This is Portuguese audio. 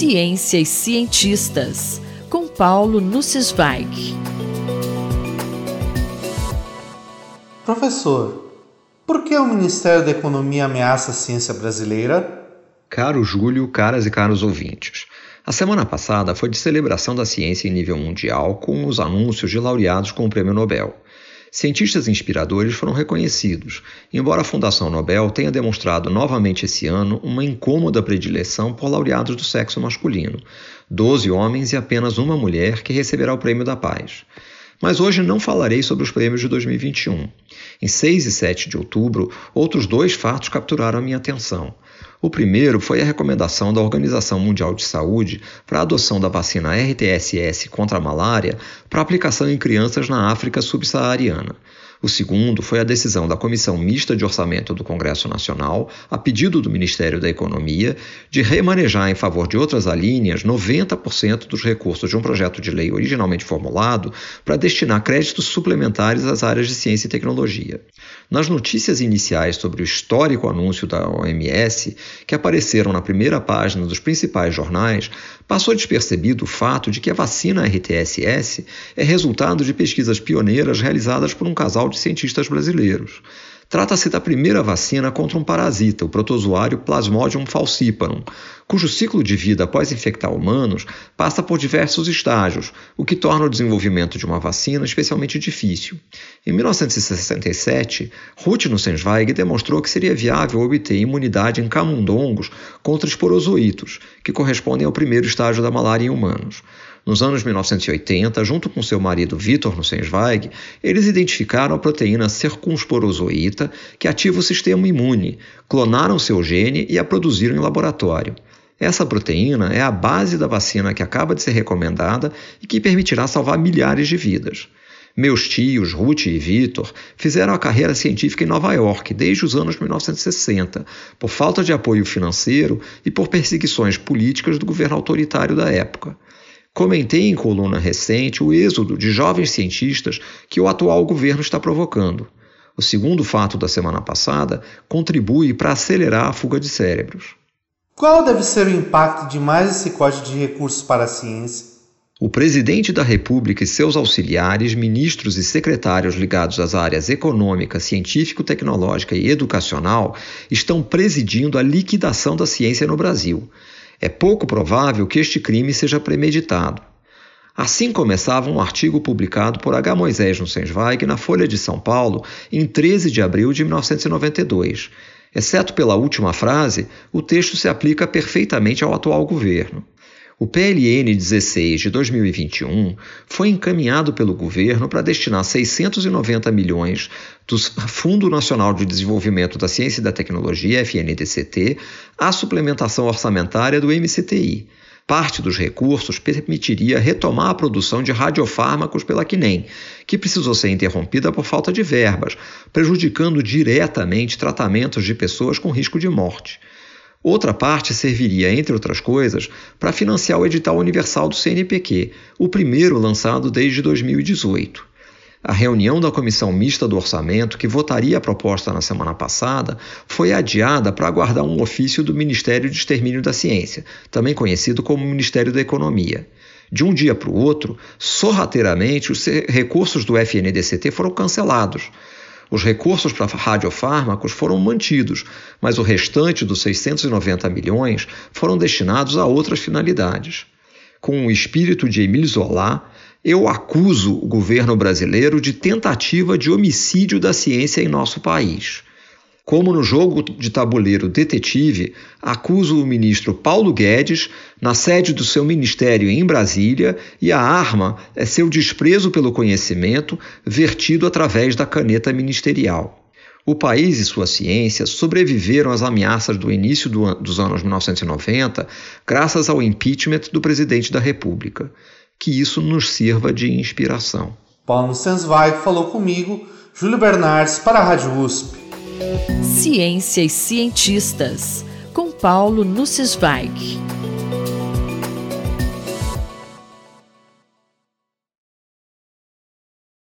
Ciência e Cientistas, com Paulo Nussweig. Professor, por que o Ministério da Economia ameaça a ciência brasileira? Caro Júlio, caras e caros ouvintes. A semana passada foi de celebração da ciência em nível mundial com os anúncios de laureados com o Prêmio Nobel. Cientistas inspiradores foram reconhecidos, embora a Fundação Nobel tenha demonstrado novamente esse ano uma incômoda predileção por laureados do sexo masculino, doze homens e apenas uma mulher que receberá o Prêmio da Paz. Mas hoje não falarei sobre os prêmios de 2021. Em 6 e 7 de outubro, outros dois fatos capturaram a minha atenção. O primeiro foi a recomendação da Organização Mundial de Saúde para a adoção da vacina RTSS contra a malária para aplicação em crianças na África subsaariana. O segundo foi a decisão da Comissão Mista de Orçamento do Congresso Nacional, a pedido do Ministério da Economia, de remanejar em favor de outras alíneas 90% dos recursos de um projeto de lei originalmente formulado para destinar créditos suplementares às áreas de ciência e tecnologia. Nas notícias iniciais sobre o histórico anúncio da OMS, que apareceram na primeira página dos principais jornais, passou despercebido o fato de que a vacina RTSS é resultado de pesquisas pioneiras realizadas por um casal de cientistas brasileiros. Trata-se da primeira vacina contra um parasita, o protozoário Plasmodium falciparum, cujo ciclo de vida após infectar humanos passa por diversos estágios, o que torna o desenvolvimento de uma vacina especialmente difícil. Em 1967, Ruth Nussensweig demonstrou que seria viável obter imunidade em camundongos contra esporozoítos, que correspondem ao primeiro estágio da malária em humanos. Nos anos 1980, junto com seu marido Vitor Nussensweig, eles identificaram a proteína circunsporozoíta que ativa o sistema imune, clonaram seu gene e a produziram em laboratório. Essa proteína é a base da vacina que acaba de ser recomendada e que permitirá salvar milhares de vidas. Meus tios, Ruth e Vitor, fizeram a carreira científica em Nova York desde os anos 1960, por falta de apoio financeiro e por perseguições políticas do governo autoritário da época. Comentei em coluna recente o êxodo de jovens cientistas que o atual governo está provocando. O segundo fato da semana passada contribui para acelerar a fuga de cérebros. Qual deve ser o impacto de mais esse código de recursos para a ciência? O presidente da República e seus auxiliares, ministros e secretários ligados às áreas econômica, científico-tecnológica e educacional estão presidindo a liquidação da ciência no Brasil. É pouco provável que este crime seja premeditado. Assim começava um artigo publicado por H. Moisés Nussensweig na Folha de São Paulo em 13 de abril de 1992. Exceto pela última frase, o texto se aplica perfeitamente ao atual governo. O PLN 16 de 2021 foi encaminhado pelo governo para destinar 690 milhões do Fundo Nacional de Desenvolvimento da Ciência e da Tecnologia, FNDCT, à suplementação orçamentária do MCTI. Parte dos recursos permitiria retomar a produção de radiofármacos pela Quinem, que precisou ser interrompida por falta de verbas, prejudicando diretamente tratamentos de pessoas com risco de morte. Outra parte serviria, entre outras coisas, para financiar o edital universal do CNPq, o primeiro lançado desde 2018. A reunião da Comissão Mista do Orçamento, que votaria a proposta na semana passada, foi adiada para aguardar um ofício do Ministério de Extermínio da Ciência, também conhecido como Ministério da Economia. De um dia para o outro, sorrateiramente, os recursos do FNDCT foram cancelados. Os recursos para radiofármacos foram mantidos, mas o restante dos 690 milhões foram destinados a outras finalidades. Com o espírito de Emile Zola, eu acuso o governo brasileiro de tentativa de homicídio da ciência em nosso país. Como no jogo de tabuleiro Detetive, acuso o ministro Paulo Guedes na sede do seu ministério em Brasília e a arma é seu desprezo pelo conhecimento vertido através da caneta ministerial. O país e sua ciência sobreviveram às ameaças do início do dos anos 1990 graças ao impeachment do presidente da República. Que isso nos sirva de inspiração. Paulo Sensweig falou comigo, Júlio Bernardes, para a Rádio USP. Ciência e Cientistas, com Paulo Nussweig.